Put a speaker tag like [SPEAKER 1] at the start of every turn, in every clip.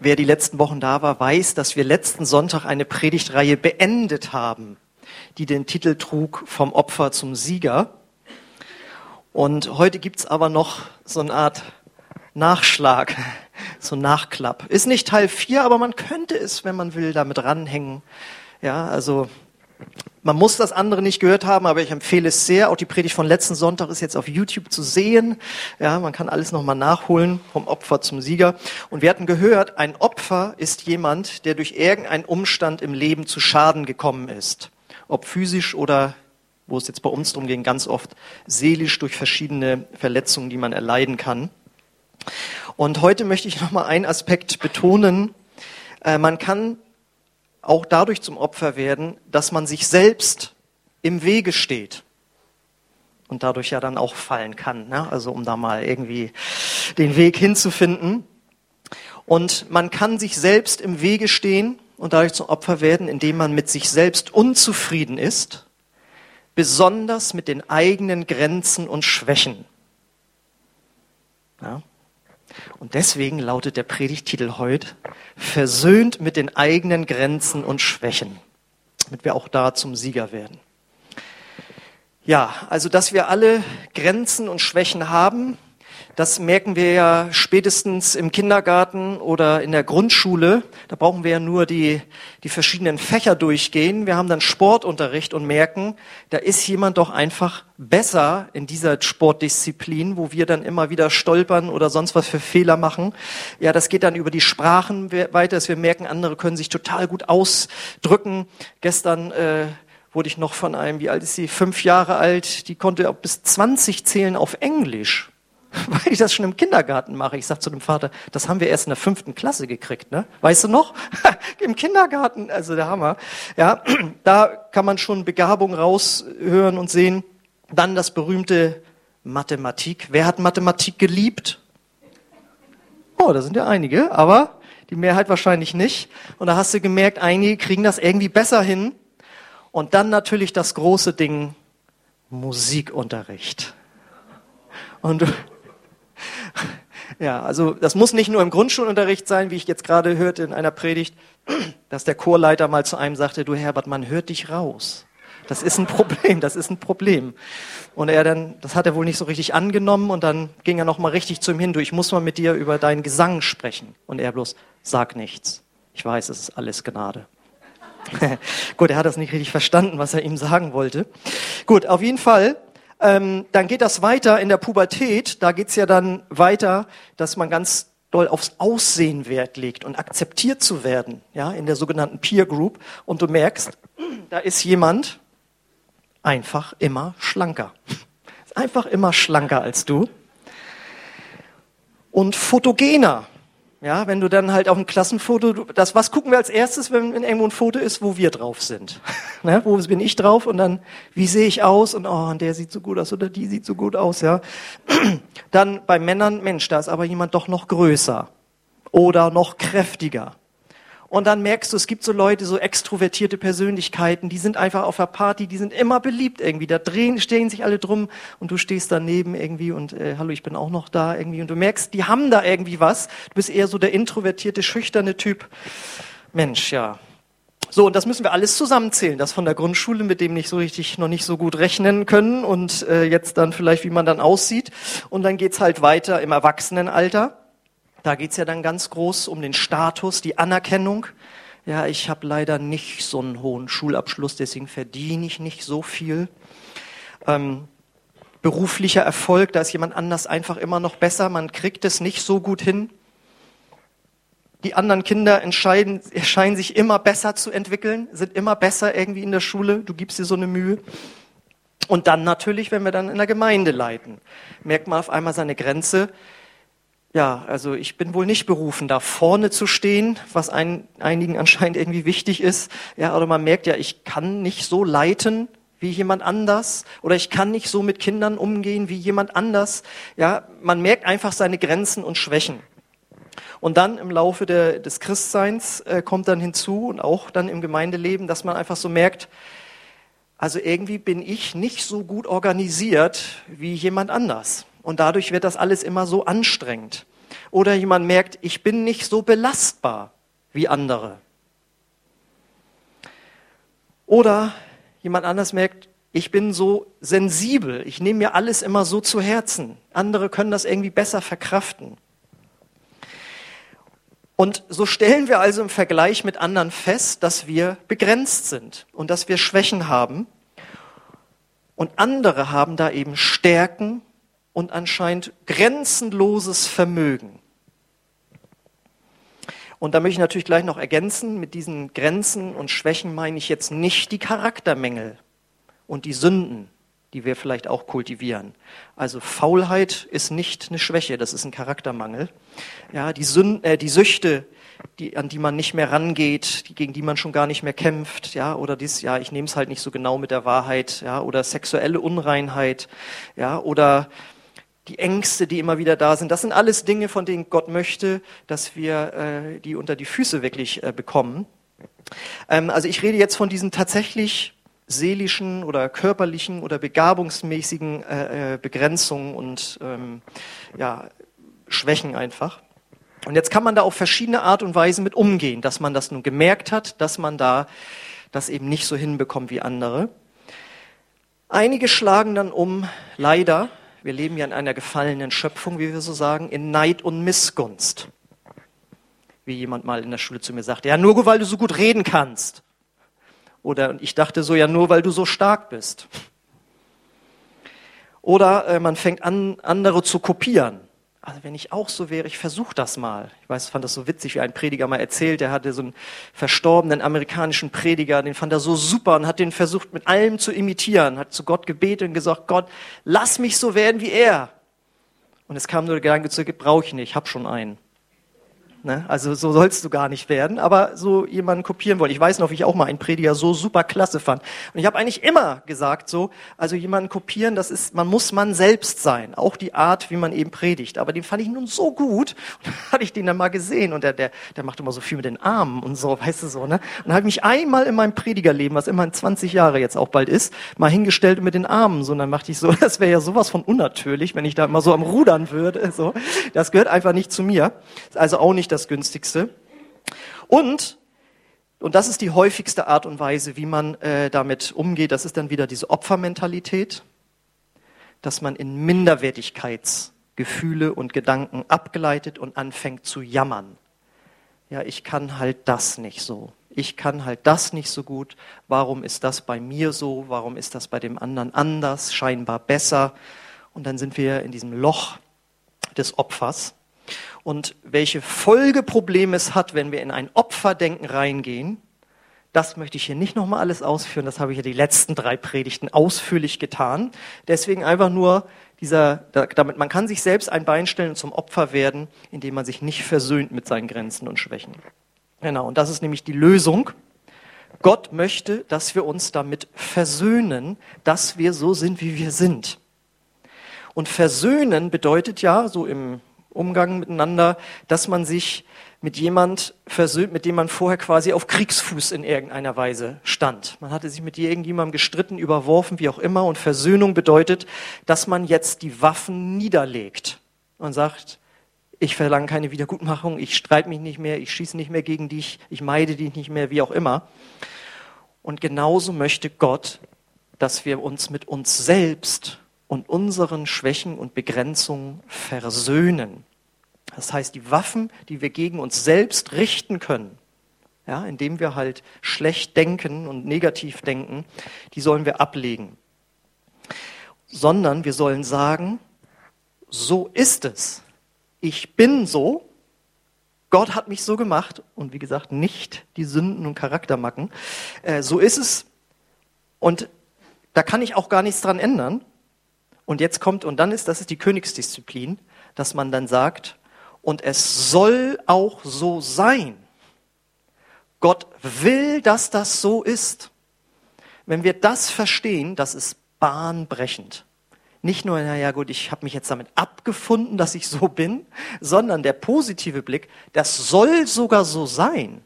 [SPEAKER 1] Wer die letzten Wochen da war, weiß, dass wir letzten Sonntag eine Predigtreihe beendet haben, die den Titel trug Vom Opfer zum Sieger. Und heute gibt's aber noch so eine Art Nachschlag, so ein Nachklapp. Ist nicht Teil 4, aber man könnte es, wenn man will, damit ranhängen. Ja, also man muss das andere nicht gehört haben, aber ich empfehle es sehr. Auch die Predigt von letzten Sonntag ist jetzt auf YouTube zu sehen. Ja, man kann alles nochmal nachholen, vom Opfer zum Sieger. Und wir hatten gehört, ein Opfer ist jemand, der durch irgendeinen Umstand im Leben zu Schaden gekommen ist. Ob physisch oder, wo es jetzt bei uns drum ging, ganz oft seelisch durch verschiedene Verletzungen, die man erleiden kann. Und heute möchte ich nochmal einen Aspekt betonen. Äh, man kann auch dadurch zum Opfer werden, dass man sich selbst im Wege steht und dadurch ja dann auch fallen kann. Ne? Also um da mal irgendwie den Weg hinzufinden. Und man kann sich selbst im Wege stehen und dadurch zum Opfer werden, indem man mit sich selbst unzufrieden ist, besonders mit den eigenen Grenzen und Schwächen. Ja? Und deswegen lautet der Predigtitel heute, versöhnt mit den eigenen Grenzen und Schwächen, damit wir auch da zum Sieger werden. Ja, also dass wir alle Grenzen und Schwächen haben, das merken wir ja spätestens im Kindergarten oder in der Grundschule. Da brauchen wir ja nur die, die verschiedenen Fächer durchgehen. Wir haben dann Sportunterricht und merken, da ist jemand doch einfach besser in dieser Sportdisziplin, wo wir dann immer wieder stolpern oder sonst was für Fehler machen. Ja, das geht dann über die Sprachen weiter, dass wir merken, andere können sich total gut ausdrücken. Gestern äh, wurde ich noch von einem, wie alt ist sie, fünf Jahre alt, die konnte bis 20 zählen auf Englisch. weil ich das schon im Kindergarten mache. Ich sage zu dem Vater, das haben wir erst in der fünften Klasse gekriegt, ne? Weißt du noch? Im Kindergarten, also der Hammer. Ja, da kann man schon Begabung raushören und sehen. Dann das berühmte Mathematik. Wer hat Mathematik geliebt? Oh, da sind ja einige, aber die Mehrheit wahrscheinlich nicht. Und da hast du gemerkt, einige kriegen das irgendwie besser hin. Und dann natürlich das große Ding, Musikunterricht. Und ja, also das muss nicht nur im Grundschulunterricht sein, wie ich jetzt gerade hörte in einer Predigt, dass der Chorleiter mal zu einem sagte, du Herbert, man hört dich raus. Das ist ein Problem, das ist ein Problem. Und er dann, das hat er wohl nicht so richtig angenommen und dann ging er noch mal richtig zu ihm hin, du, ich muss mal mit dir über deinen Gesang sprechen. Und er bloß, sag nichts. Ich weiß, es ist alles Gnade. Gut, er hat das nicht richtig verstanden, was er ihm sagen wollte. Gut, auf jeden Fall ähm, dann geht das weiter in der Pubertät. Da geht's ja dann weiter, dass man ganz doll aufs Aussehen Wert legt und akzeptiert zu werden, ja, in der sogenannten Peer Group. Und du merkst, da ist jemand einfach immer schlanker. Einfach immer schlanker als du. Und fotogener. Ja, wenn du dann halt auf ein Klassenfoto, das, was gucken wir als erstes, wenn, wenn irgendwo ein Foto ist, wo wir drauf sind? ne, wo bin ich drauf? Und dann, wie sehe ich aus? Und oh, der sieht so gut aus oder die sieht so gut aus, ja. dann bei Männern, Mensch, da ist aber jemand doch noch größer oder noch kräftiger und dann merkst du, es gibt so Leute, so extrovertierte Persönlichkeiten, die sind einfach auf der Party, die sind immer beliebt irgendwie. Da drehen, stehen sich alle drum und du stehst daneben irgendwie und äh, hallo, ich bin auch noch da irgendwie. Und du merkst, die haben da irgendwie was. Du bist eher so der introvertierte, schüchterne Typ. Mensch, ja. So, und das müssen wir alles zusammenzählen. Das von der Grundschule, mit dem nicht so richtig, noch nicht so gut rechnen können und äh, jetzt dann vielleicht, wie man dann aussieht. Und dann geht's halt weiter im Erwachsenenalter. Da geht's ja dann ganz groß um den Status, die Anerkennung. Ja, ich habe leider nicht so einen hohen Schulabschluss, deswegen verdiene ich nicht so viel. Ähm, beruflicher Erfolg, da ist jemand anders einfach immer noch besser, man kriegt es nicht so gut hin. Die anderen Kinder entscheiden, erscheinen sich immer besser zu entwickeln, sind immer besser irgendwie in der Schule, du gibst dir so eine Mühe. Und dann natürlich, wenn wir dann in der Gemeinde leiten, merkt man auf einmal seine Grenze, ja, also ich bin wohl nicht berufen, da vorne zu stehen, was ein, einigen anscheinend irgendwie wichtig ist. Ja, oder man merkt ja, ich kann nicht so leiten wie jemand anders oder ich kann nicht so mit Kindern umgehen wie jemand anders. Ja, man merkt einfach seine Grenzen und Schwächen. Und dann im Laufe der, des Christseins äh, kommt dann hinzu und auch dann im Gemeindeleben, dass man einfach so merkt, also irgendwie bin ich nicht so gut organisiert wie jemand anders. Und dadurch wird das alles immer so anstrengend. Oder jemand merkt, ich bin nicht so belastbar wie andere. Oder jemand anders merkt, ich bin so sensibel, ich nehme mir alles immer so zu Herzen. Andere können das irgendwie besser verkraften. Und so stellen wir also im Vergleich mit anderen fest, dass wir begrenzt sind und dass wir Schwächen haben. Und andere haben da eben Stärken und anscheinend grenzenloses Vermögen. Und da möchte ich natürlich gleich noch ergänzen, mit diesen Grenzen und Schwächen meine ich jetzt nicht die Charaktermängel und die Sünden, die wir vielleicht auch kultivieren. Also Faulheit ist nicht eine Schwäche, das ist ein Charaktermangel. Ja, die, Sünden, äh, die Süchte, die, an die man nicht mehr rangeht, die, gegen die man schon gar nicht mehr kämpft, ja, oder dies, ja, ich nehme es halt nicht so genau mit der Wahrheit, ja, oder sexuelle Unreinheit, ja, oder die Ängste, die immer wieder da sind. Das sind alles Dinge, von denen Gott möchte, dass wir äh, die unter die Füße wirklich äh, bekommen. Ähm, also ich rede jetzt von diesen tatsächlich seelischen oder körperlichen oder begabungsmäßigen äh, äh, Begrenzungen und ähm, ja, Schwächen einfach. Und jetzt kann man da auf verschiedene Art und Weise mit umgehen, dass man das nun gemerkt hat, dass man da das eben nicht so hinbekommt wie andere. Einige schlagen dann um, leider, wir leben ja in einer gefallenen Schöpfung, wie wir so sagen, in Neid und Missgunst. Wie jemand mal in der Schule zu mir sagte, ja, nur weil du so gut reden kannst. Oder ich dachte so, ja, nur weil du so stark bist. Oder äh, man fängt an, andere zu kopieren. Also wenn ich auch so wäre, ich versuche das mal. Ich weiß, fand das so witzig, wie ein Prediger mal erzählt, der hatte so einen verstorbenen amerikanischen Prediger, den fand er so super und hat den versucht mit allem zu imitieren, hat zu Gott gebetet und gesagt, Gott, lass mich so werden wie er. Und es kam nur der Gedanke zurück, brauche ich nicht, ich habe schon einen. Ne? Also so sollst du gar nicht werden, aber so jemanden kopieren wollen. Ich weiß noch, wie ich auch mal einen Prediger so super klasse fand. Und ich habe eigentlich immer gesagt so, also jemanden kopieren, das ist, man muss man selbst sein. Auch die Art, wie man eben predigt. Aber den fand ich nun so gut. Und dann hatte ich den dann mal gesehen und der, der, der macht immer so viel mit den Armen und so, weißt du so, ne? Und habe mich einmal in meinem Predigerleben, was immerhin 20 Jahre jetzt auch bald ist, mal hingestellt mit den Armen. So, und dann machte ich so, das wäre ja sowas von unnatürlich, wenn ich da immer so am Rudern würde. So. Das gehört einfach nicht zu mir. Also auch nicht nicht das günstigste. Und, und das ist die häufigste Art und Weise, wie man äh, damit umgeht, das ist dann wieder diese Opfermentalität, dass man in Minderwertigkeitsgefühle und Gedanken abgleitet und anfängt zu jammern. Ja, ich kann halt das nicht so. Ich kann halt das nicht so gut. Warum ist das bei mir so? Warum ist das bei dem anderen anders? Scheinbar besser. Und dann sind wir in diesem Loch des Opfers und welche Folgeprobleme es hat, wenn wir in ein Opferdenken reingehen, das möchte ich hier nicht nochmal alles ausführen. Das habe ich ja die letzten drei Predigten ausführlich getan. Deswegen einfach nur dieser, damit man kann sich selbst ein Bein stellen und zum Opfer werden, indem man sich nicht versöhnt mit seinen Grenzen und Schwächen. Genau. Und das ist nämlich die Lösung. Gott möchte, dass wir uns damit versöhnen, dass wir so sind, wie wir sind. Und versöhnen bedeutet ja, so im Umgang miteinander, dass man sich mit jemand versöhnt, mit dem man vorher quasi auf Kriegsfuß in irgendeiner Weise stand. Man hatte sich mit irgendjemandem gestritten, überworfen, wie auch immer. Und Versöhnung bedeutet, dass man jetzt die Waffen niederlegt und sagt, ich verlange keine Wiedergutmachung, ich streite mich nicht mehr, ich schieße nicht mehr gegen dich, ich meide dich nicht mehr, wie auch immer. Und genauso möchte Gott, dass wir uns mit uns selbst und unseren Schwächen und Begrenzungen versöhnen. Das heißt, die Waffen, die wir gegen uns selbst richten können, ja, indem wir halt schlecht denken und negativ denken, die sollen wir ablegen. Sondern wir sollen sagen, so ist es. Ich bin so. Gott hat mich so gemacht und wie gesagt, nicht die Sünden und Charaktermacken. Äh, so ist es. Und da kann ich auch gar nichts dran ändern. Und jetzt kommt, und dann ist, das ist die Königsdisziplin, dass man dann sagt, und es soll auch so sein. Gott will, dass das so ist. Wenn wir das verstehen, das ist bahnbrechend. Nicht nur, naja gut, ich habe mich jetzt damit abgefunden, dass ich so bin, sondern der positive Blick, das soll sogar so sein.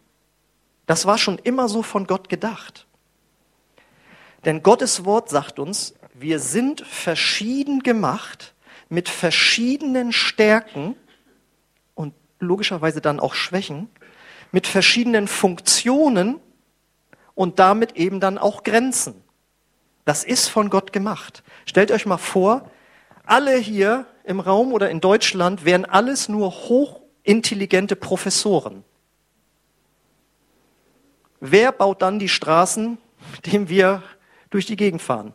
[SPEAKER 1] Das war schon immer so von Gott gedacht. Denn Gottes Wort sagt uns, wir sind verschieden gemacht mit verschiedenen Stärken logischerweise dann auch Schwächen, mit verschiedenen Funktionen und damit eben dann auch Grenzen. Das ist von Gott gemacht. Stellt euch mal vor, alle hier im Raum oder in Deutschland wären alles nur hochintelligente Professoren. Wer baut dann die Straßen, mit denen wir durch die Gegend fahren?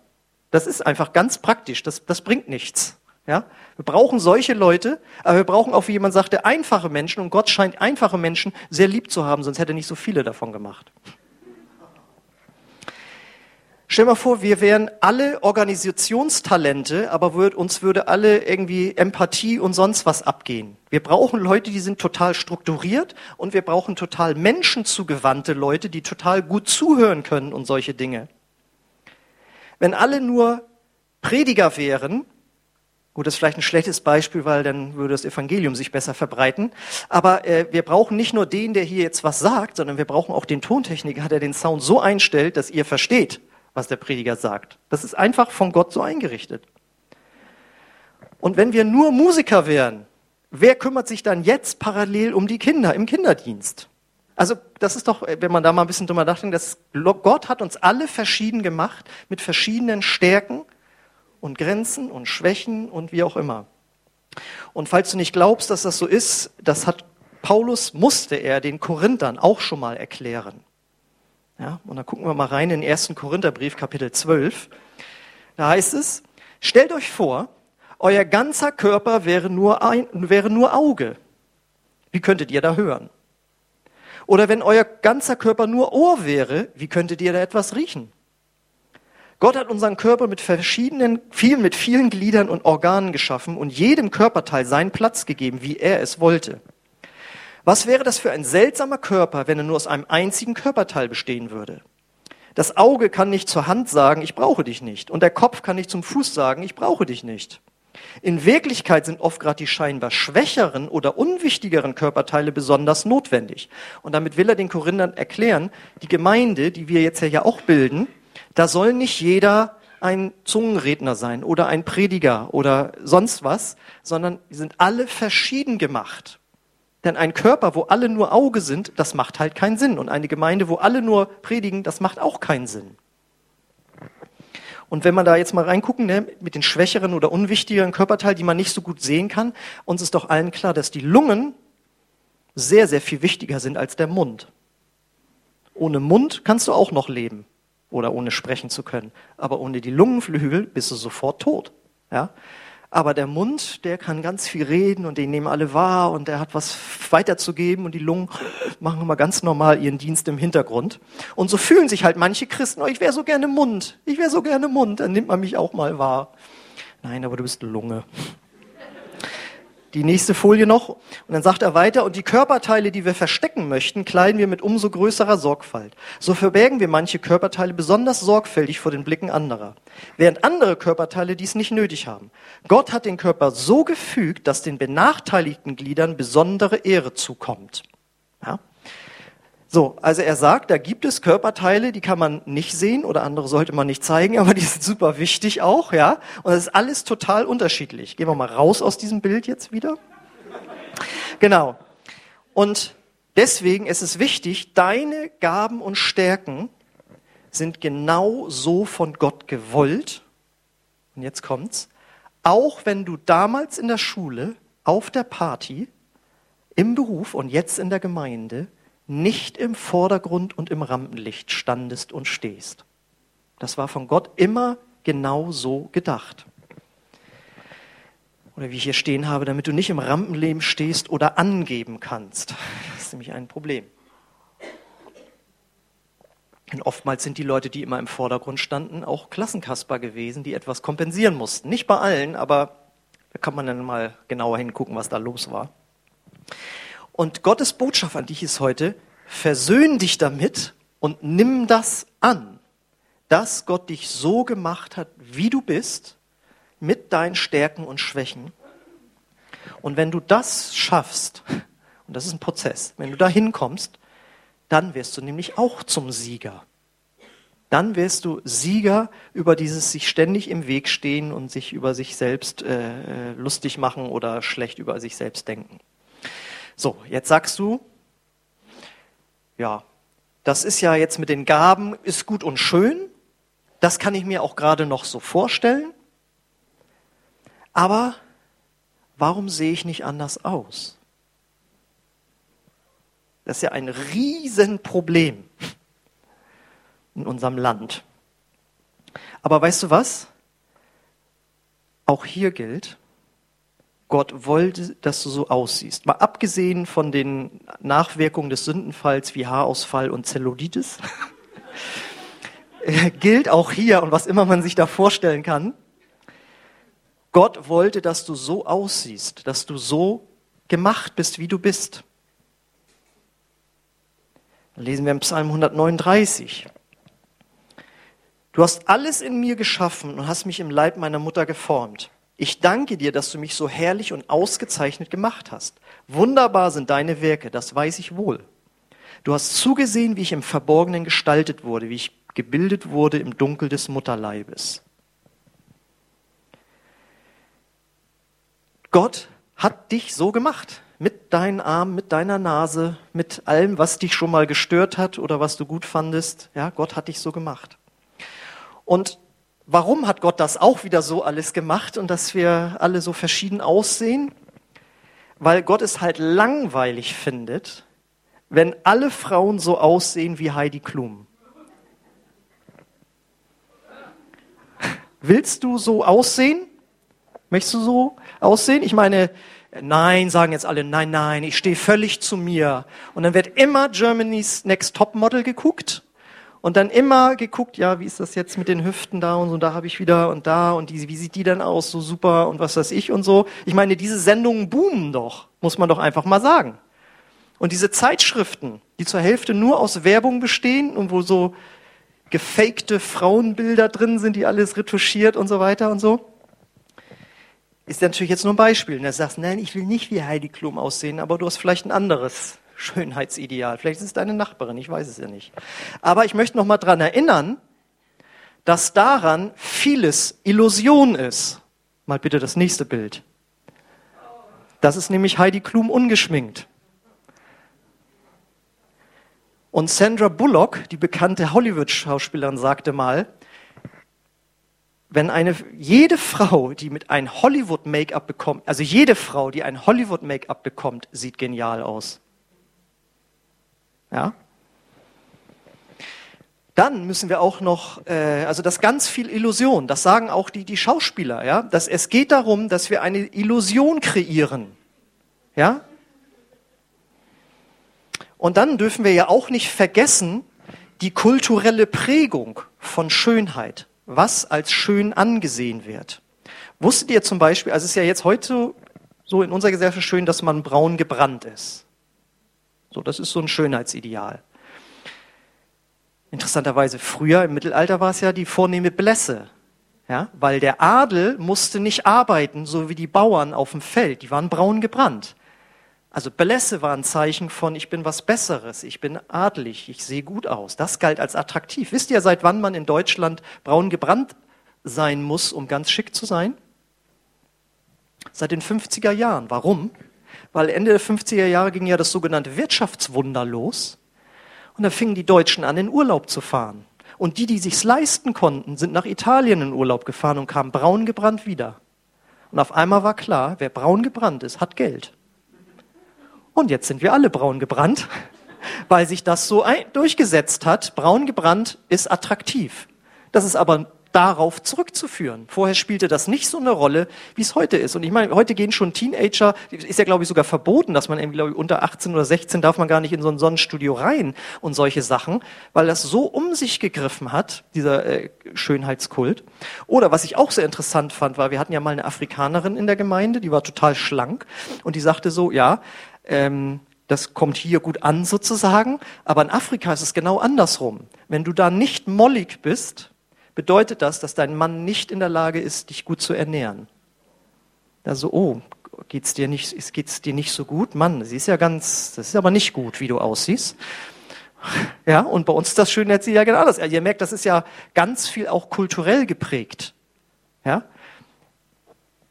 [SPEAKER 1] Das ist einfach ganz praktisch. Das, das bringt nichts. Ja? Wir brauchen solche Leute, aber wir brauchen auch, wie jemand sagte, einfache Menschen. Und Gott scheint einfache Menschen sehr lieb zu haben, sonst hätte er nicht so viele davon gemacht. Stell mal vor, wir wären alle Organisationstalente, aber würd, uns würde alle irgendwie Empathie und sonst was abgehen. Wir brauchen Leute, die sind total strukturiert und wir brauchen total menschenzugewandte Leute, die total gut zuhören können und solche Dinge. Wenn alle nur Prediger wären, Gut, das ist vielleicht ein schlechtes Beispiel, weil dann würde das Evangelium sich besser verbreiten. Aber äh, wir brauchen nicht nur den, der hier jetzt was sagt, sondern wir brauchen auch den Tontechniker, der den Sound so einstellt, dass ihr versteht, was der Prediger sagt. Das ist einfach von Gott so eingerichtet. Und wenn wir nur Musiker wären, wer kümmert sich dann jetzt parallel um die Kinder im Kinderdienst? Also das ist doch, wenn man da mal ein bisschen drüber nachdenkt, dass Gott hat uns alle verschieden gemacht mit verschiedenen Stärken und Grenzen und Schwächen und wie auch immer. Und falls du nicht glaubst, dass das so ist, das hat Paulus, musste er den Korinthern auch schon mal erklären. Ja, und dann gucken wir mal rein in den ersten Korintherbrief, Kapitel 12. Da heißt es, stellt euch vor, euer ganzer Körper wäre nur, ein, wäre nur Auge. Wie könntet ihr da hören? Oder wenn euer ganzer Körper nur Ohr wäre, wie könntet ihr da etwas riechen? Gott hat unseren Körper mit verschiedenen, viel, mit vielen Gliedern und Organen geschaffen und jedem Körperteil seinen Platz gegeben, wie er es wollte. Was wäre das für ein seltsamer Körper, wenn er nur aus einem einzigen Körperteil bestehen würde? Das Auge kann nicht zur Hand sagen, ich brauche dich nicht. Und der Kopf kann nicht zum Fuß sagen, ich brauche dich nicht. In Wirklichkeit sind oft gerade die scheinbar schwächeren oder unwichtigeren Körperteile besonders notwendig. Und damit will er den Korinthern erklären, die Gemeinde, die wir jetzt ja auch bilden, da soll nicht jeder ein Zungenredner sein oder ein Prediger oder sonst was, sondern die sind alle verschieden gemacht. Denn ein Körper, wo alle nur Auge sind, das macht halt keinen Sinn. Und eine Gemeinde, wo alle nur predigen, das macht auch keinen Sinn. Und wenn man da jetzt mal reingucken, ne, mit den schwächeren oder unwichtigeren Körperteilen, die man nicht so gut sehen kann, uns ist doch allen klar, dass die Lungen sehr, sehr viel wichtiger sind als der Mund. Ohne Mund kannst du auch noch leben oder ohne sprechen zu können. Aber ohne die Lungenflügel bist du sofort tot. Ja? Aber der Mund, der kann ganz viel reden und den nehmen alle wahr und der hat was weiterzugeben und die Lungen machen immer ganz normal ihren Dienst im Hintergrund. Und so fühlen sich halt manche Christen, oh, ich wäre so gerne Mund, ich wäre so gerne Mund, dann nimmt man mich auch mal wahr. Nein, aber du bist Lunge. Die nächste Folie noch. Und dann sagt er weiter, und die Körperteile, die wir verstecken möchten, kleiden wir mit umso größerer Sorgfalt. So verbergen wir manche Körperteile besonders sorgfältig vor den Blicken anderer, während andere Körperteile dies nicht nötig haben. Gott hat den Körper so gefügt, dass den benachteiligten Gliedern besondere Ehre zukommt. Ja? So, also er sagt, da gibt es Körperteile, die kann man nicht sehen oder andere sollte man nicht zeigen, aber die sind super wichtig auch, ja. Und das ist alles total unterschiedlich. Gehen wir mal raus aus diesem Bild jetzt wieder. Genau. Und deswegen ist es wichtig, deine Gaben und Stärken sind genau so von Gott gewollt. Und jetzt kommt's. Auch wenn du damals in der Schule, auf der Party, im Beruf und jetzt in der Gemeinde nicht im Vordergrund und im Rampenlicht standest und stehst. Das war von Gott immer genau so gedacht. Oder wie ich hier stehen habe, damit du nicht im Rampenleben stehst oder angeben kannst. Das ist nämlich ein Problem. Denn oftmals sind die Leute, die immer im Vordergrund standen, auch Klassenkasper gewesen, die etwas kompensieren mussten. Nicht bei allen, aber da kann man dann mal genauer hingucken, was da los war. Und Gottes Botschaft an dich ist heute, versöhn dich damit und nimm das an, dass Gott dich so gemacht hat, wie du bist, mit deinen Stärken und Schwächen. Und wenn du das schaffst, und das ist ein Prozess, wenn du da hinkommst, dann wirst du nämlich auch zum Sieger. Dann wirst du Sieger über dieses sich ständig im Weg stehen und sich über sich selbst äh, lustig machen oder schlecht über sich selbst denken. So, jetzt sagst du, ja, das ist ja jetzt mit den Gaben, ist gut und schön. Das kann ich mir auch gerade noch so vorstellen. Aber warum sehe ich nicht anders aus? Das ist ja ein Riesenproblem in unserem Land. Aber weißt du was? Auch hier gilt, Gott wollte, dass du so aussiehst. Mal abgesehen von den Nachwirkungen des Sündenfalls wie Haarausfall und Zellulitis, gilt auch hier und was immer man sich da vorstellen kann, Gott wollte, dass du so aussiehst, dass du so gemacht bist, wie du bist. Lesen wir im Psalm 139. Du hast alles in mir geschaffen und hast mich im Leib meiner Mutter geformt. Ich danke dir, dass du mich so herrlich und ausgezeichnet gemacht hast. Wunderbar sind deine Werke, das weiß ich wohl. Du hast zugesehen, wie ich im Verborgenen gestaltet wurde, wie ich gebildet wurde im Dunkel des Mutterleibes. Gott hat dich so gemacht, mit deinen Armen, mit deiner Nase, mit allem, was dich schon mal gestört hat oder was du gut fandest. Ja, Gott hat dich so gemacht. Und warum hat Gott das auch wieder so alles gemacht und dass wir alle so verschieden aussehen? Weil Gott es halt langweilig findet, wenn alle Frauen so aussehen wie Heidi Klum. Willst du so aussehen? Möchtest du so aussehen? Ich meine, nein, sagen jetzt alle, nein, nein, ich stehe völlig zu mir. Und dann wird immer Germany's Next Top Model geguckt und dann immer geguckt, ja, wie ist das jetzt mit den Hüften da und so, da habe ich wieder und da und die, wie sieht die denn aus, so super und was weiß ich und so. Ich meine, diese Sendungen boomen doch, muss man doch einfach mal sagen. Und diese Zeitschriften, die zur Hälfte nur aus Werbung bestehen und wo so gefakte Frauenbilder drin sind, die alles retuschiert und so weiter und so, ist natürlich jetzt nur ein Beispiel. Und er sagt, nein, ich will nicht wie Heidi Klum aussehen, aber du hast vielleicht ein anderes Schönheitsideal. Vielleicht ist es deine Nachbarin, ich weiß es ja nicht. Aber ich möchte noch mal dran erinnern, dass daran vieles Illusion ist. Mal bitte das nächste Bild. Das ist nämlich Heidi Klum ungeschminkt. Und Sandra Bullock, die bekannte Hollywood-Schauspielerin, sagte mal, wenn eine, jede Frau, die mit einem Hollywood-Make-up bekommt, also jede Frau, die ein Hollywood-Make-up bekommt, sieht genial aus. Ja? Dann müssen wir auch noch, äh, also das ganz viel Illusion, das sagen auch die, die Schauspieler, ja, dass es geht darum, dass wir eine Illusion kreieren. Ja? Und dann dürfen wir ja auch nicht vergessen, die kulturelle Prägung von Schönheit, was als schön angesehen wird. Wusstet ihr zum Beispiel, also es ist ja jetzt heute so in unserer Gesellschaft schön, dass man braun gebrannt ist. So, das ist so ein Schönheitsideal. Interessanterweise früher im Mittelalter war es ja die vornehme Blässe. Ja, weil der Adel musste nicht arbeiten, so wie die Bauern auf dem Feld. Die waren braun gebrannt. Also Blässe war ein Zeichen von, ich bin was Besseres, ich bin adelig, ich sehe gut aus. Das galt als attraktiv. Wisst ihr, seit wann man in Deutschland braun gebrannt sein muss, um ganz schick zu sein? Seit den 50er Jahren. Warum? Weil Ende der 50er Jahre ging ja das sogenannte Wirtschaftswunder los. Und da fingen die Deutschen an, in Urlaub zu fahren. Und die, die sich's leisten konnten, sind nach Italien in Urlaub gefahren und kamen braun gebrannt wieder. Und auf einmal war klar, wer braun gebrannt ist, hat Geld. Und jetzt sind wir alle braun gebrannt, weil sich das so durchgesetzt hat. Braun gebrannt ist attraktiv. Das ist aber darauf zurückzuführen. Vorher spielte das nicht so eine Rolle, wie es heute ist. Und ich meine, heute gehen schon Teenager, ist ja glaube ich sogar verboten, dass man irgendwie, glaube ich, unter 18 oder 16 darf man gar nicht in so ein Sonnenstudio rein und solche Sachen, weil das so um sich gegriffen hat, dieser äh, Schönheitskult. Oder was ich auch sehr interessant fand, war, wir hatten ja mal eine Afrikanerin in der Gemeinde, die war total schlank und die sagte so, ja, ähm, das kommt hier gut an sozusagen, aber in Afrika ist es genau andersrum. Wenn du da nicht mollig bist, bedeutet das, dass dein Mann nicht in der Lage ist, dich gut zu ernähren. Also, oh, geht's dir nicht, geht's dir nicht so gut? Mann, sie ist ja ganz, das ist aber nicht gut, wie du aussiehst. Ja, und bei uns ist das schön, jetzt ja genau das. Ihr merkt, das ist ja ganz viel auch kulturell geprägt. Ja?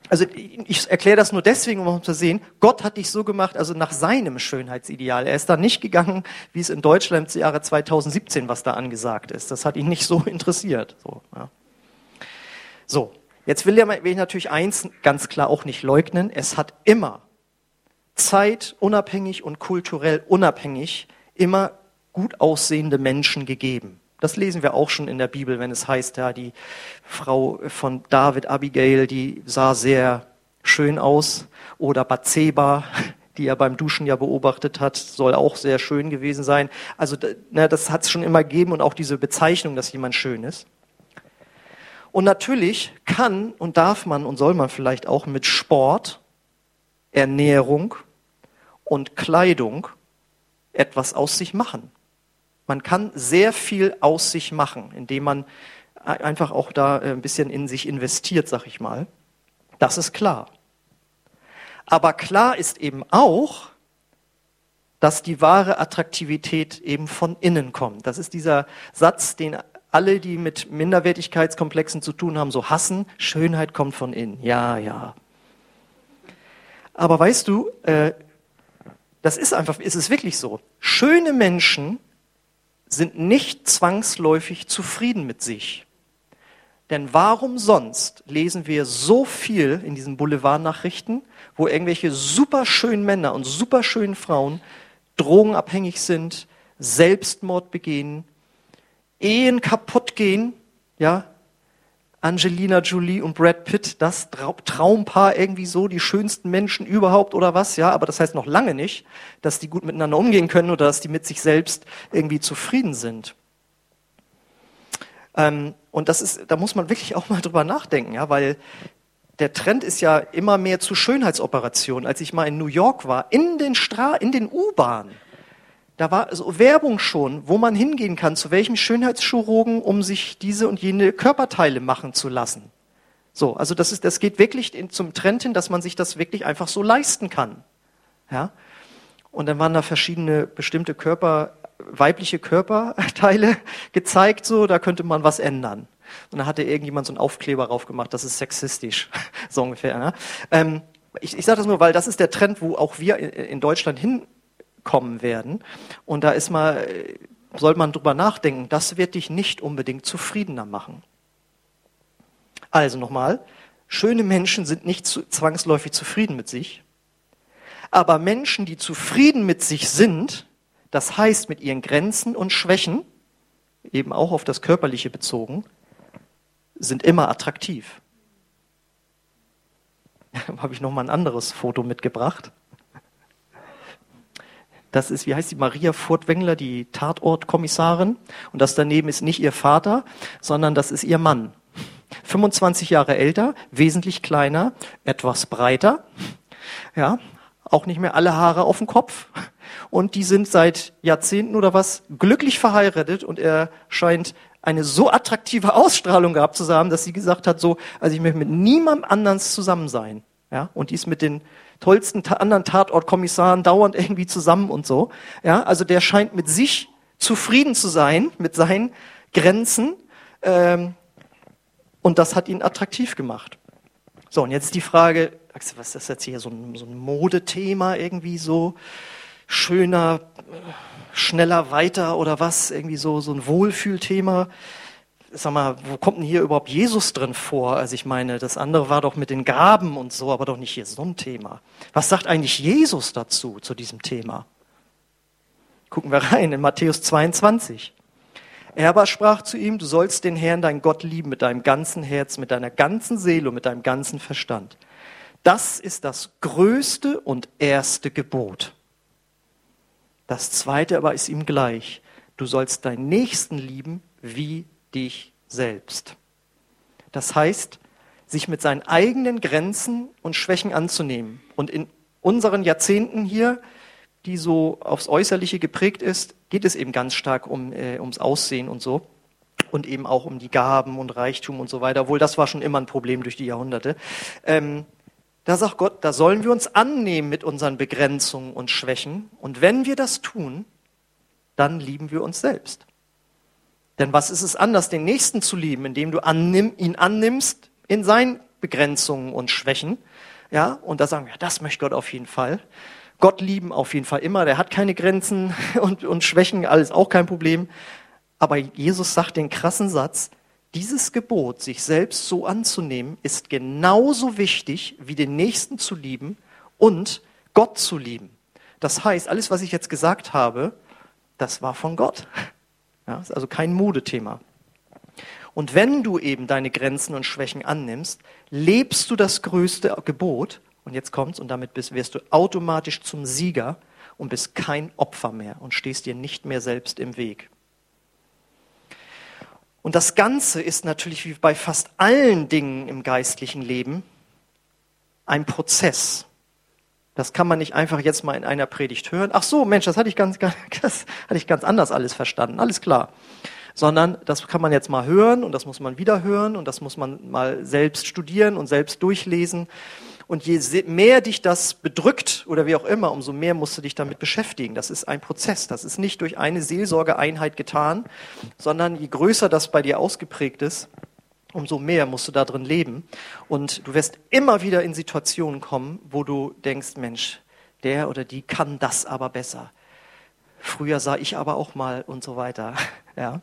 [SPEAKER 1] Also ich erkläre das nur deswegen, um zu sehen, Gott hat dich so gemacht, also nach seinem Schönheitsideal. Er ist da nicht gegangen, wie es in Deutschland im Jahre 2017, was da angesagt ist. Das hat ihn nicht so interessiert. So, ja. so jetzt will, will ich natürlich eins ganz klar auch nicht leugnen. Es hat immer zeitunabhängig und kulturell unabhängig immer gut aussehende Menschen gegeben. Das lesen wir auch schon in der Bibel, wenn es heißt, ja, die Frau von David, Abigail, die sah sehr schön aus. Oder Bathseba, die er beim Duschen ja beobachtet hat, soll auch sehr schön gewesen sein. Also ne, das hat es schon immer gegeben und auch diese Bezeichnung, dass jemand schön ist. Und natürlich kann und darf man und soll man vielleicht auch mit Sport, Ernährung und Kleidung etwas aus sich machen. Man kann sehr viel aus sich machen, indem man einfach auch da äh, ein bisschen in sich investiert, sag ich mal. Das ist klar. Aber klar ist eben auch, dass die wahre Attraktivität eben von innen kommt. Das ist dieser Satz, den alle, die mit Minderwertigkeitskomplexen zu tun haben, so hassen. Schönheit kommt von innen. Ja, ja. Aber weißt du, äh, das ist einfach, ist es wirklich so. Schöne Menschen sind nicht zwangsläufig zufrieden mit sich. Denn warum sonst lesen wir so viel in diesen Boulevardnachrichten, wo irgendwelche superschönen Männer und superschönen Frauen drogenabhängig sind, Selbstmord begehen, Ehen kaputt gehen, ja, Angelina Jolie und Brad Pitt, das Traumpaar irgendwie so, die schönsten Menschen überhaupt oder was, ja, aber das heißt noch lange nicht, dass die gut miteinander umgehen können oder dass die mit sich selbst irgendwie zufrieden sind. Ähm, und das ist, da muss man wirklich auch mal drüber nachdenken, ja, weil der Trend ist ja immer mehr zu Schönheitsoperationen. Als ich mal in New York war, in den Stra in den U-Bahnen, da war so Werbung schon, wo man hingehen kann, zu welchem Schönheitschirurgen, um sich diese und jene Körperteile machen zu lassen. So, also das ist, das geht wirklich in, zum Trend hin, dass man sich das wirklich einfach so leisten kann. Ja? Und dann waren da verschiedene bestimmte Körper, weibliche Körperteile gezeigt, so, da könnte man was ändern. Und da hatte irgendjemand so einen Aufkleber drauf gemacht, das ist sexistisch, so ungefähr. Ne? Ähm, ich, ich sage das nur, weil das ist der Trend, wo auch wir in Deutschland hin kommen werden. Und da ist mal, soll man drüber nachdenken, das wird dich nicht unbedingt zufriedener machen. Also nochmal, schöne Menschen sind nicht zwangsläufig zufrieden mit sich, aber Menschen, die zufrieden mit sich sind, das heißt mit ihren Grenzen und Schwächen, eben auch auf das Körperliche bezogen, sind immer attraktiv. Habe ich noch mal ein anderes Foto mitgebracht. Das ist, wie heißt die, Maria Furtwängler, die Tatortkommissarin. Und das daneben ist nicht ihr Vater, sondern das ist ihr Mann. 25 Jahre älter, wesentlich kleiner, etwas breiter. Ja, auch nicht mehr alle Haare auf dem Kopf. Und die sind seit Jahrzehnten oder was glücklich verheiratet und er scheint eine so attraktive Ausstrahlung gehabt zu haben, dass sie gesagt hat, so, also ich möchte mit niemandem anders zusammen sein. Ja, und die ist mit den tollsten anderen Tatortkommissaren dauernd irgendwie zusammen und so. Ja, also der scheint mit sich zufrieden zu sein, mit seinen Grenzen. Ähm, und das hat ihn attraktiv gemacht. So, und jetzt die Frage, was ist das jetzt hier, so ein, so ein Modethema irgendwie so? Schöner, schneller, weiter oder was? Irgendwie so, so ein Wohlfühlthema sag mal, wo kommt denn hier überhaupt Jesus drin vor? Also ich meine, das andere war doch mit den Gaben und so, aber doch nicht hier so ein Thema. Was sagt eigentlich Jesus dazu, zu diesem Thema? Gucken wir rein in Matthäus 22. Er aber sprach zu ihm, du sollst den Herrn, dein Gott lieben mit deinem ganzen Herz, mit deiner ganzen Seele und mit deinem ganzen Verstand. Das ist das größte und erste Gebot. Das zweite aber ist ihm gleich. Du sollst deinen Nächsten lieben wie dich selbst. Das heißt, sich mit seinen eigenen Grenzen und Schwächen anzunehmen. Und in unseren Jahrzehnten hier, die so aufs Äußerliche geprägt ist, geht es eben ganz stark um, äh, ums Aussehen und so. Und eben auch um die Gaben und Reichtum und so weiter. Obwohl das war schon immer ein Problem durch die Jahrhunderte. Ähm, da sagt Gott, da sollen wir uns annehmen mit unseren Begrenzungen und Schwächen. Und wenn wir das tun, dann lieben wir uns selbst. Denn was ist es anders, den Nächsten zu lieben, indem du annimm, ihn annimmst in seinen Begrenzungen und Schwächen. Ja, und da sagen wir, das möchte Gott auf jeden Fall. Gott lieben auf jeden Fall immer, der hat keine Grenzen und, und Schwächen, alles auch kein Problem. Aber Jesus sagt den krassen Satz, dieses Gebot, sich selbst so anzunehmen, ist genauso wichtig wie den Nächsten zu lieben und Gott zu lieben. Das heißt, alles, was ich jetzt gesagt habe, das war von Gott. Ja, ist also kein Modethema. Und wenn du eben deine Grenzen und Schwächen annimmst, lebst du das größte Gebot, und jetzt kommt's, und damit bist, wirst du automatisch zum Sieger und bist kein Opfer mehr und stehst dir nicht mehr selbst im Weg. Und das Ganze ist natürlich wie bei fast allen Dingen im geistlichen Leben ein Prozess. Das kann man nicht einfach jetzt mal in einer Predigt hören. Ach so, Mensch, das hatte ich ganz, das hatte ich ganz anders alles verstanden. Alles klar. Sondern das kann man jetzt mal hören und das muss man wieder hören und das muss man mal selbst studieren und selbst durchlesen. Und je mehr dich das bedrückt oder wie auch immer, umso mehr musst du dich damit beschäftigen. Das ist ein Prozess. Das ist nicht durch eine Seelsorgeeinheit getan, sondern je größer das bei dir ausgeprägt ist, umso mehr musst du da drin leben. Und du wirst immer wieder in Situationen kommen, wo du denkst, Mensch, der oder die kann das aber besser. Früher sah ich aber auch mal und so weiter. Ja.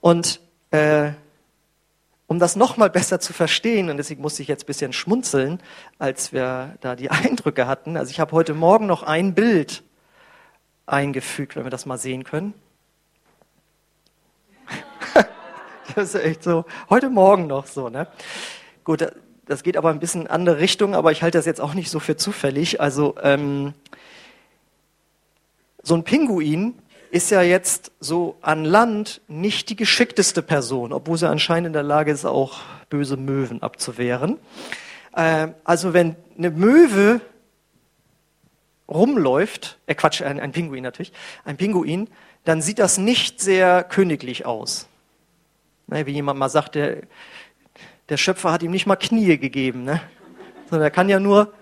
[SPEAKER 1] Und äh, um das nochmal besser zu verstehen, und deswegen musste ich jetzt ein bisschen schmunzeln, als wir da die Eindrücke hatten. Also ich habe heute Morgen noch ein Bild eingefügt, wenn wir das mal sehen können. Das ist echt so. Heute Morgen noch so, ne? Gut, das geht aber ein bisschen in andere Richtung, aber ich halte das jetzt auch nicht so für zufällig. Also ähm, so ein Pinguin ist ja jetzt so an Land nicht die geschickteste Person, obwohl sie anscheinend in der Lage ist, auch böse Möwen abzuwehren. Äh, also wenn eine Möwe rumläuft, äh Quatsch, ein, ein Pinguin natürlich, ein Pinguin, dann sieht das nicht sehr königlich aus. Ne, wie jemand mal sagt, der, der Schöpfer hat ihm nicht mal Knie gegeben, ne? sondern er kann ja nur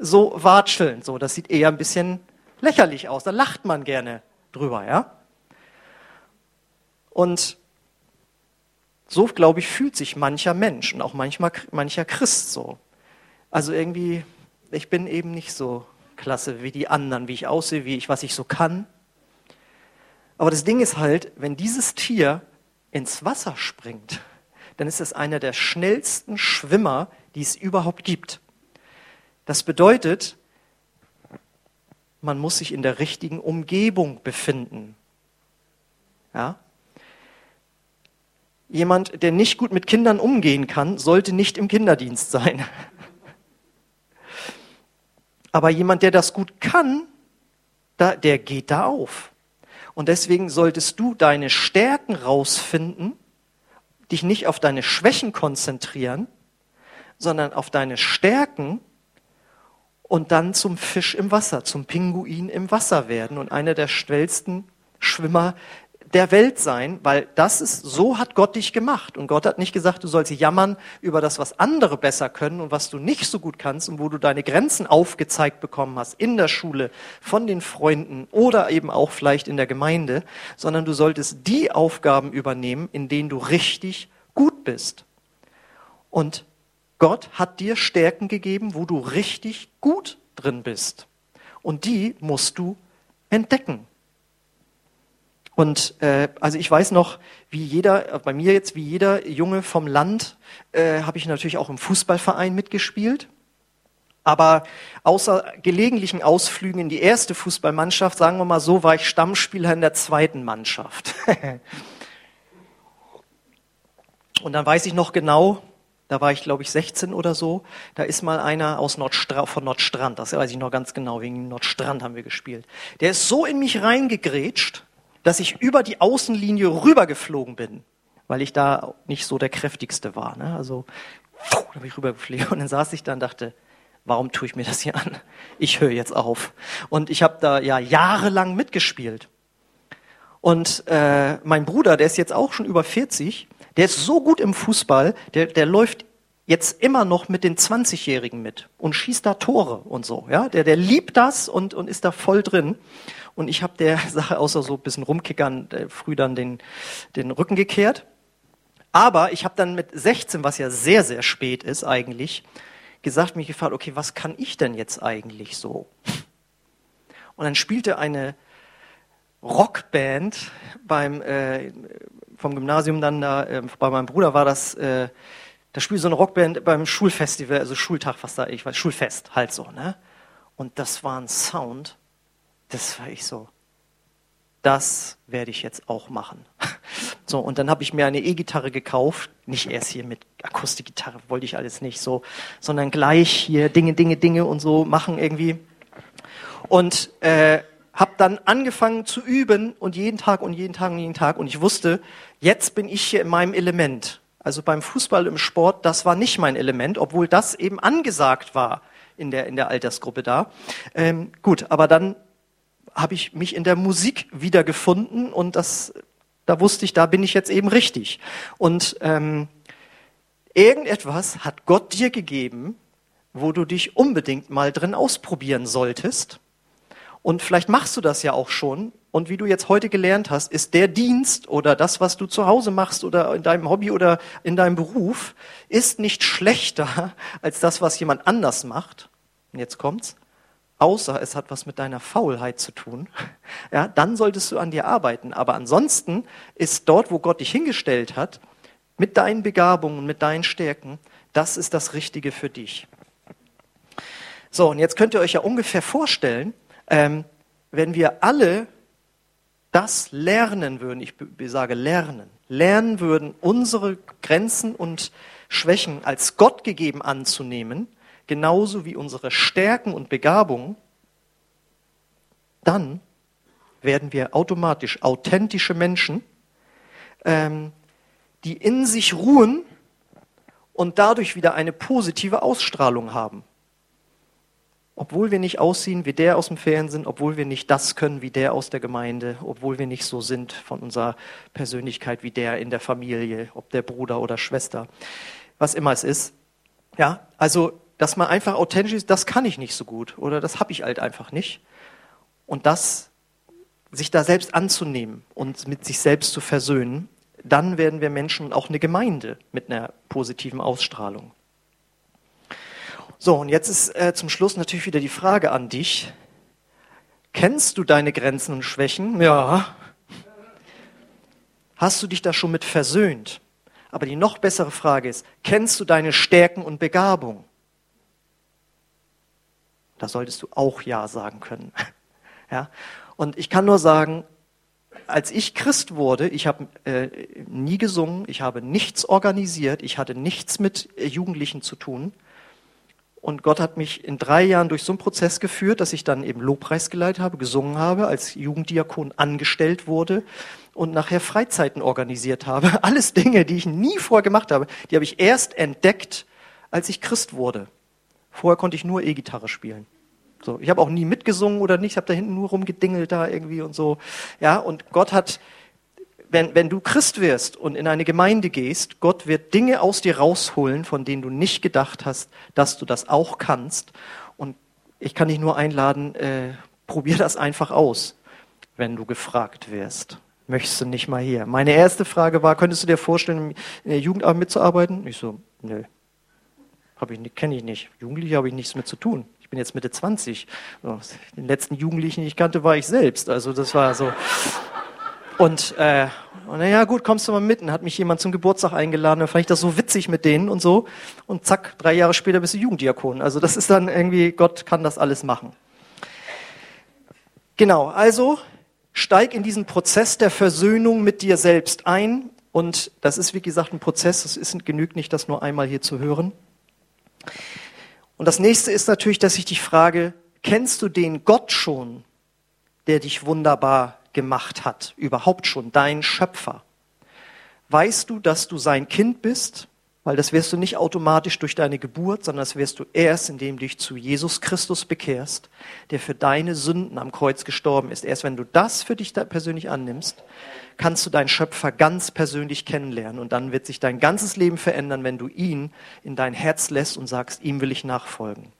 [SPEAKER 1] so watscheln. So, das sieht eher ein bisschen lächerlich aus. Da lacht man gerne drüber, ja. Und so, glaube ich, fühlt sich mancher Mensch und auch manchmal mancher Christ so. Also irgendwie, ich bin eben nicht so klasse wie die anderen, wie ich aussehe, wie ich, was ich so kann. Aber das Ding ist halt, wenn dieses Tier ins Wasser springt, dann ist es einer der schnellsten Schwimmer, die es überhaupt gibt. Das bedeutet, man muss sich in der richtigen Umgebung befinden. Ja? Jemand, der nicht gut mit Kindern umgehen kann, sollte nicht im Kinderdienst sein. Aber jemand, der das gut kann, der geht da auf. Und deswegen solltest du deine Stärken rausfinden, dich nicht auf deine Schwächen konzentrieren, sondern auf deine Stärken und dann zum Fisch im Wasser, zum Pinguin im Wasser werden. Und einer der schnellsten Schwimmer der Welt sein, weil das ist, so hat Gott dich gemacht. Und Gott hat nicht gesagt, du sollst jammern über das, was andere besser können und was du nicht so gut kannst und wo du deine Grenzen aufgezeigt bekommen hast in der Schule, von den Freunden oder eben auch vielleicht in der Gemeinde, sondern du solltest die Aufgaben übernehmen, in denen du richtig gut bist. Und Gott hat dir Stärken gegeben, wo du richtig gut drin bist. Und die musst du entdecken. Und äh, also ich weiß noch, wie jeder, bei mir jetzt, wie jeder Junge vom Land, äh, habe ich natürlich auch im Fußballverein mitgespielt. Aber außer gelegentlichen Ausflügen in die erste Fußballmannschaft, sagen wir mal so, war ich Stammspieler in der zweiten Mannschaft. Und dann weiß ich noch genau, da war ich glaube ich 16 oder so, da ist mal einer aus Nordstra von Nordstrand, das weiß ich noch ganz genau, wegen Nordstrand haben wir gespielt. Der ist so in mich reingegrätscht, dass ich über die Außenlinie rübergeflogen bin, weil ich da nicht so der kräftigste war. Ne? Also da bin ich rübergeflogen und dann saß ich da und dachte, warum tue ich mir das hier an? Ich höre jetzt auf. Und ich habe da ja jahrelang mitgespielt. Und äh, mein Bruder, der ist jetzt auch schon über 40, der ist so gut im Fußball, der, der läuft jetzt immer noch mit den 20-Jährigen mit und schießt da Tore und so. Ja, der, der liebt das und, und ist da voll drin. Und ich habe der Sache außer so ein bisschen rumkickern äh, früh dann den, den Rücken gekehrt. Aber ich habe dann mit 16, was ja sehr, sehr spät ist eigentlich, gesagt, mich gefragt, okay, was kann ich denn jetzt eigentlich so? Und dann spielte eine Rockband beim äh, vom Gymnasium dann da äh, bei meinem Bruder war das äh, da spielte so eine Rockband beim Schulfestival also Schultag was da ich weiß Schulfest halt so ne? Und das war ein Sound das war ich so das werde ich jetzt auch machen. So und dann habe ich mir eine E-Gitarre gekauft nicht erst hier mit Akustikgitarre wollte ich alles nicht so sondern gleich hier Dinge Dinge Dinge und so machen irgendwie. Und äh, habe dann angefangen zu üben und jeden Tag und jeden Tag und jeden Tag. Und ich wusste, jetzt bin ich hier in meinem Element. Also beim Fußball im Sport, das war nicht mein Element, obwohl das eben angesagt war in der, in der Altersgruppe da. Ähm, gut, aber dann habe ich mich in der Musik wiedergefunden und das, da wusste ich, da bin ich jetzt eben richtig. Und ähm, irgendetwas hat Gott dir gegeben, wo du dich unbedingt mal drin ausprobieren solltest. Und vielleicht machst du das ja auch schon. Und wie du jetzt heute gelernt hast, ist der Dienst oder das, was du zu Hause machst oder in deinem Hobby oder in deinem Beruf, ist nicht schlechter als das, was jemand anders macht. Und jetzt kommt's. Außer es hat was mit deiner Faulheit zu tun. Ja, dann solltest du an dir arbeiten. Aber ansonsten ist dort, wo Gott dich hingestellt hat, mit deinen Begabungen, mit deinen Stärken, das ist das Richtige für dich. So, und jetzt könnt ihr euch ja ungefähr vorstellen, ähm, wenn wir alle das lernen würden, ich sage lernen, lernen würden, unsere Grenzen und Schwächen als Gott gegeben anzunehmen, genauso wie unsere Stärken und Begabungen, dann werden wir automatisch authentische Menschen, ähm, die in sich ruhen und dadurch wieder eine positive Ausstrahlung haben obwohl wir nicht aussehen wie der aus dem Fernsehen, obwohl wir nicht das können wie der aus der Gemeinde, obwohl wir nicht so sind von unserer Persönlichkeit wie der in der Familie, ob der Bruder oder Schwester, was immer es ist. Ja, also, dass man einfach authentisch ist, das kann ich nicht so gut oder das habe ich halt einfach nicht. Und das, sich da selbst anzunehmen und mit sich selbst zu versöhnen, dann werden wir Menschen auch eine Gemeinde mit einer positiven Ausstrahlung. So, und jetzt ist äh, zum Schluss natürlich wieder die Frage an dich. Kennst du deine Grenzen und Schwächen? Ja. Hast du dich da schon mit versöhnt? Aber die noch bessere Frage ist, kennst du deine Stärken und Begabung? Da solltest du auch Ja sagen können. Ja? Und ich kann nur sagen, als ich Christ wurde, ich habe äh, nie gesungen, ich habe nichts organisiert, ich hatte nichts mit äh, Jugendlichen zu tun. Und Gott hat mich in drei Jahren durch so einen Prozess geführt, dass ich dann eben Lobpreis geleitet habe, gesungen habe, als Jugenddiakon angestellt wurde und nachher Freizeiten organisiert habe. Alles Dinge, die ich nie vorher gemacht habe, die habe ich erst entdeckt, als ich Christ wurde. Vorher konnte ich nur E-Gitarre spielen. So, ich habe auch nie mitgesungen oder nicht, ich habe da hinten nur rumgedingelt da irgendwie und so. Ja, und Gott hat wenn, wenn du Christ wirst und in eine Gemeinde gehst, Gott wird Dinge aus dir rausholen, von denen du nicht gedacht hast, dass du das auch kannst. Und ich kann dich nur einladen, äh, probier das einfach aus, wenn du gefragt wirst. Möchtest du nicht mal hier? Meine erste Frage war, könntest du dir vorstellen, in der Jugendarbeit mitzuarbeiten? Ich so, nö. Hab ich, kenne ich nicht. Jugendliche habe ich nichts mit zu tun. Ich bin jetzt Mitte 20. Den letzten Jugendlichen, den ich kannte, war ich selbst. Also das war so. Und, äh, und naja, gut, kommst du mal mit. Hat mich jemand zum Geburtstag eingeladen. Dann fand ich das so witzig mit denen und so. Und zack, drei Jahre später bist du Jugenddiakon. Also das ist dann irgendwie, Gott kann das alles machen. Genau, also steig in diesen Prozess der Versöhnung mit dir selbst ein. Und das ist, wie gesagt, ein Prozess. Es ist, genügt nicht, das nur einmal hier zu hören. Und das nächste ist natürlich, dass ich dich frage, kennst du den Gott schon, der dich wunderbar gemacht hat, überhaupt schon, dein Schöpfer. Weißt du, dass du sein Kind bist? Weil das wirst du nicht automatisch durch deine Geburt, sondern das wirst du erst, indem du dich zu Jesus Christus bekehrst, der für deine Sünden am Kreuz gestorben ist. Erst wenn du das für dich persönlich annimmst, kannst du deinen Schöpfer ganz persönlich kennenlernen. Und dann wird sich dein ganzes Leben verändern, wenn du ihn in dein Herz lässt und sagst, ihm will ich nachfolgen.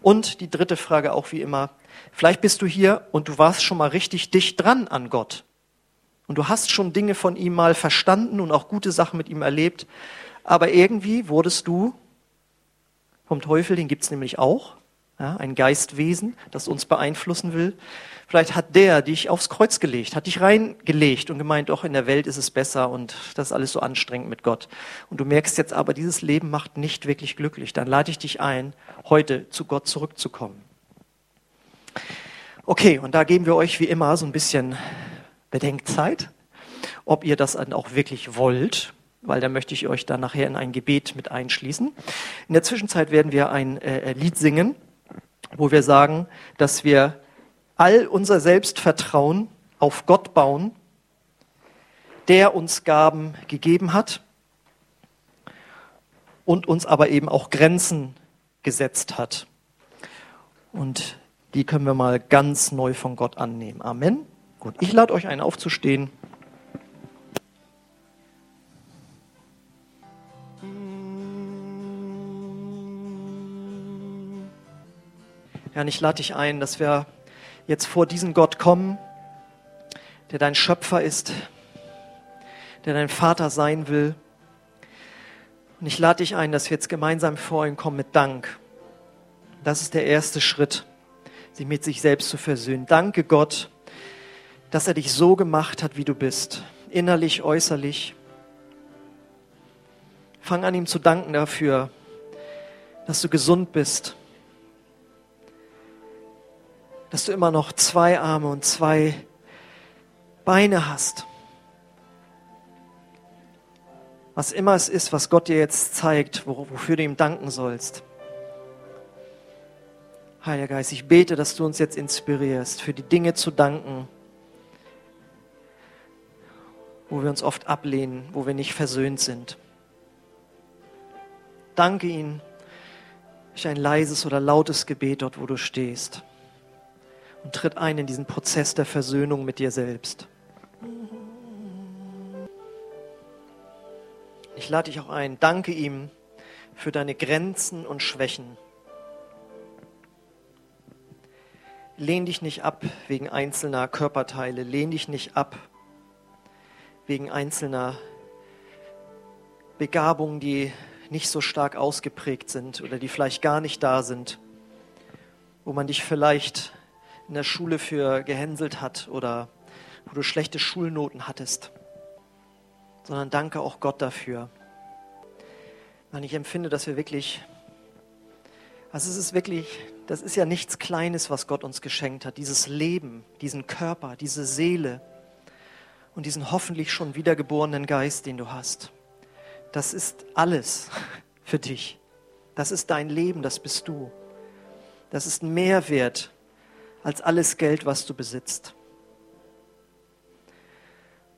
[SPEAKER 1] Und die dritte Frage auch wie immer, Vielleicht bist du hier und du warst schon mal richtig dicht dran an Gott. Und du hast schon Dinge von ihm mal verstanden und auch gute Sachen mit ihm erlebt. Aber irgendwie wurdest du vom Teufel, den gibt's nämlich auch, ja, ein Geistwesen, das uns beeinflussen will. Vielleicht hat der dich aufs Kreuz gelegt, hat dich reingelegt und gemeint, doch in der Welt ist es besser und das ist alles so anstrengend mit Gott. Und du merkst jetzt aber, dieses Leben macht nicht wirklich glücklich. Dann lade ich dich ein, heute zu Gott zurückzukommen. Okay, und da geben wir euch wie immer so ein bisschen Bedenkzeit, ob ihr das dann auch wirklich wollt, weil da möchte ich euch dann nachher in ein Gebet mit einschließen. In der Zwischenzeit werden wir ein äh, Lied singen, wo wir sagen, dass wir all unser Selbstvertrauen auf Gott bauen, der uns Gaben gegeben hat und uns aber eben auch Grenzen gesetzt hat. Und die können wir mal ganz neu von Gott annehmen. Amen. Gut, ich lade euch ein, aufzustehen. Ja, und ich lade dich ein, dass wir jetzt vor diesen Gott kommen, der dein Schöpfer ist, der dein Vater sein will. Und ich lade dich ein, dass wir jetzt gemeinsam vor ihn kommen mit Dank. Das ist der erste Schritt, sich mit sich selbst zu versöhnen. Danke Gott, dass er dich so gemacht hat, wie du bist, innerlich, äußerlich. Fang an, ihm zu danken dafür, dass du gesund bist, dass du immer noch zwei Arme und zwei Beine hast. Was immer es ist, was Gott dir jetzt zeigt, wofür du ihm danken sollst. Heiliger Geist, ich bete, dass du uns jetzt inspirierst, für die Dinge zu danken, wo wir uns oft ablehnen, wo wir nicht versöhnt sind. Danke ihn durch ein leises oder lautes Gebet dort, wo du stehst. Und tritt ein in diesen Prozess der Versöhnung mit dir selbst. Ich lade dich auch ein. Danke ihm für deine Grenzen und Schwächen. Lehn dich nicht ab wegen einzelner Körperteile. Lehn dich nicht ab wegen einzelner Begabungen, die nicht so stark ausgeprägt sind oder die vielleicht gar nicht da sind, wo man dich vielleicht in der Schule für gehänselt hat oder wo du schlechte Schulnoten hattest, sondern danke auch Gott dafür. Mann, ich empfinde, dass wir wirklich, also es ist wirklich, das ist ja nichts Kleines, was Gott uns geschenkt hat, dieses Leben, diesen Körper, diese Seele, und diesen hoffentlich schon wiedergeborenen Geist, den du hast. Das ist alles für dich. Das ist dein Leben, das bist du. Das ist mehr wert als alles Geld, was du besitzt.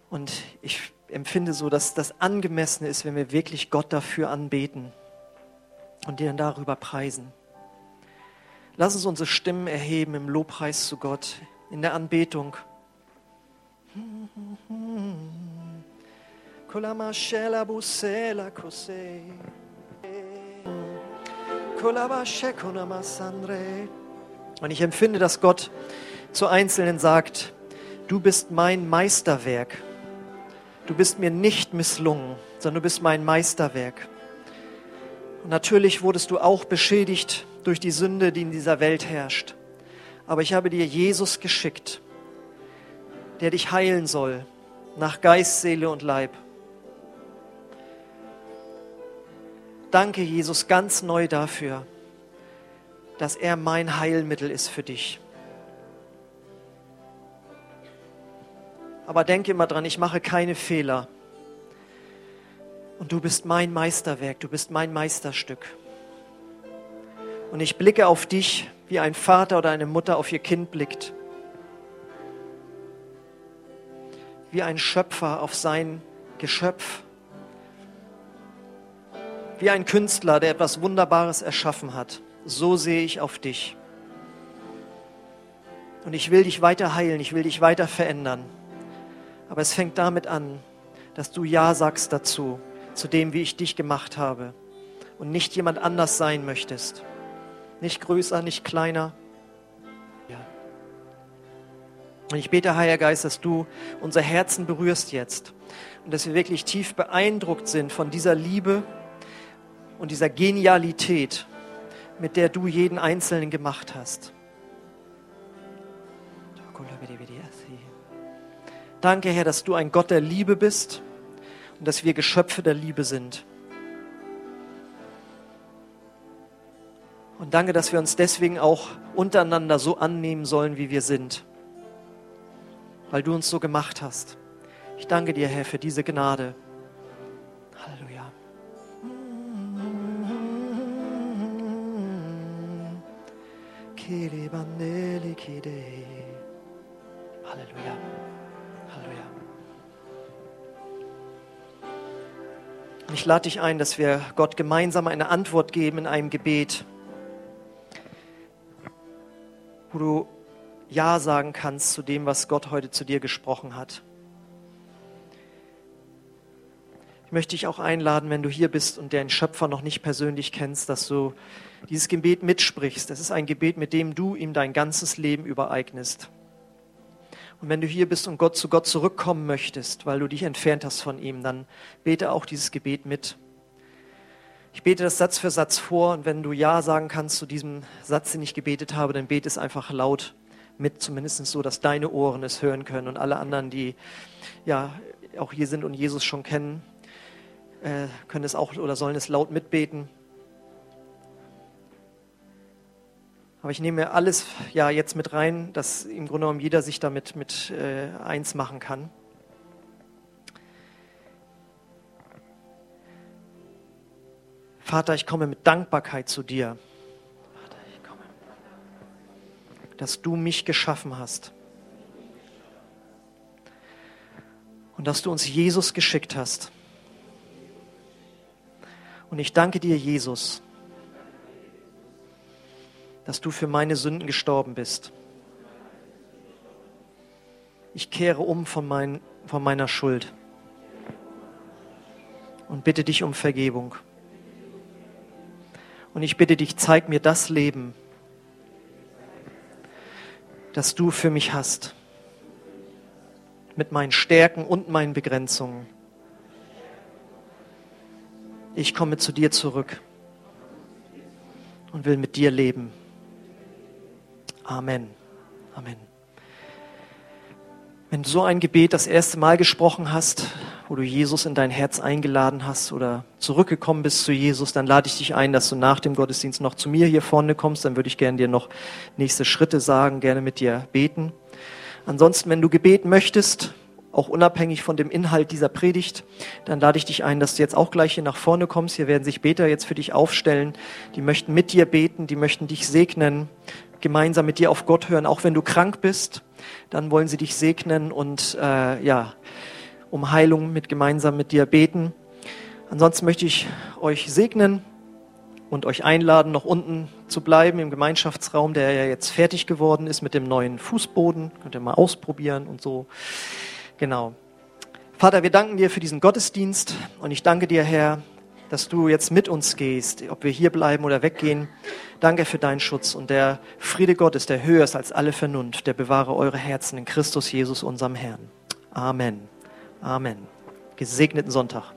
[SPEAKER 1] Und ich empfinde so, dass das angemessen ist, wenn wir wirklich Gott dafür anbeten und dir dann darüber preisen. Lass uns unsere Stimmen erheben im Lobpreis zu Gott, in der Anbetung. Und ich empfinde, dass Gott zu Einzelnen sagt, du bist mein Meisterwerk. Du bist mir nicht misslungen, sondern du bist mein Meisterwerk. Und natürlich wurdest du auch beschädigt durch die Sünde, die in dieser Welt herrscht. Aber ich habe dir Jesus geschickt, der dich heilen soll, nach Geist, Seele und Leib. Danke, Jesus, ganz neu dafür, dass er mein Heilmittel ist für dich. Aber denke immer dran, ich mache keine Fehler. Und du bist mein Meisterwerk, du bist mein Meisterstück. Und ich blicke auf dich, wie ein Vater oder eine Mutter auf ihr Kind blickt. wie ein Schöpfer auf sein Geschöpf, wie ein Künstler, der etwas Wunderbares erschaffen hat. So sehe ich auf dich. Und ich will dich weiter heilen, ich will dich weiter verändern. Aber es fängt damit an, dass du Ja sagst dazu, zu dem, wie ich dich gemacht habe. Und nicht jemand anders sein möchtest. Nicht größer, nicht kleiner. Ja. Und ich bete, Heiliger Geist, dass du unser Herzen berührst jetzt und dass wir wirklich tief beeindruckt sind von dieser Liebe und dieser Genialität, mit der du jeden Einzelnen gemacht hast. Danke, Herr, dass du ein Gott der Liebe bist und dass wir Geschöpfe der Liebe sind. Und danke, dass wir uns deswegen auch untereinander so annehmen sollen, wie wir sind, weil du uns so gemacht hast. Ich danke dir, Herr, für diese Gnade. Halleluja. Halleluja. Halleluja. Ich lade dich ein, dass wir Gott gemeinsam eine Antwort geben in einem Gebet, wo du Ja sagen kannst zu dem, was Gott heute zu dir gesprochen hat. Ich möchte dich auch einladen, wenn du hier bist und den Schöpfer noch nicht persönlich kennst, dass du dieses Gebet mitsprichst. Das ist ein Gebet, mit dem du ihm dein ganzes Leben übereignest. Und wenn du hier bist und Gott zu Gott zurückkommen möchtest, weil du dich entfernt hast von ihm, dann bete auch dieses Gebet mit. Ich bete das Satz für Satz vor und wenn du Ja sagen kannst zu diesem Satz, den ich gebetet habe, dann bete es einfach laut mit, zumindest so, dass deine Ohren es hören können und alle anderen, die ja auch hier sind und Jesus schon kennen, äh, können es auch oder sollen es laut mitbeten. Aber ich nehme alles ja jetzt mit rein, dass im Grunde genommen jeder sich damit mit äh, eins machen kann. Vater, ich komme mit Dankbarkeit zu dir. Dass du mich geschaffen hast. Und dass du uns Jesus geschickt hast. Und ich danke dir, Jesus, dass du für meine Sünden gestorben bist. Ich kehre um von, mein, von meiner Schuld und bitte dich um Vergebung. Und ich bitte dich, zeig mir das Leben, das du für mich hast, mit meinen Stärken und meinen Begrenzungen. Ich komme zu dir zurück und will mit dir leben. Amen. Amen. Wenn du so ein Gebet das erste Mal gesprochen hast, wo du Jesus in dein Herz eingeladen hast oder zurückgekommen bist zu Jesus, dann lade ich dich ein, dass du nach dem Gottesdienst noch zu mir hier vorne kommst. Dann würde ich gerne dir noch nächste Schritte sagen, gerne mit dir beten. Ansonsten, wenn du Gebet möchtest, auch unabhängig von dem Inhalt dieser Predigt, dann lade ich dich ein, dass du jetzt auch gleich hier nach vorne kommst. Hier werden sich Beter jetzt für dich aufstellen. Die möchten mit dir beten, die möchten dich segnen, gemeinsam mit dir auf Gott hören, auch wenn du krank bist. Dann wollen sie dich segnen und äh, ja, um Heilung mit gemeinsam mit dir beten. Ansonsten möchte ich euch segnen und euch einladen, noch unten zu bleiben im Gemeinschaftsraum, der ja jetzt fertig geworden ist mit dem neuen Fußboden. Könnt ihr mal ausprobieren und so. Genau. Vater, wir danken dir für diesen Gottesdienst und ich danke dir, Herr, dass du jetzt mit uns gehst, ob wir hier bleiben oder weggehen. Danke für deinen Schutz und der Friede Gottes, der höher ist als alle Vernunft, der bewahre eure Herzen in Christus Jesus, unserem Herrn. Amen. Amen. Gesegneten Sonntag.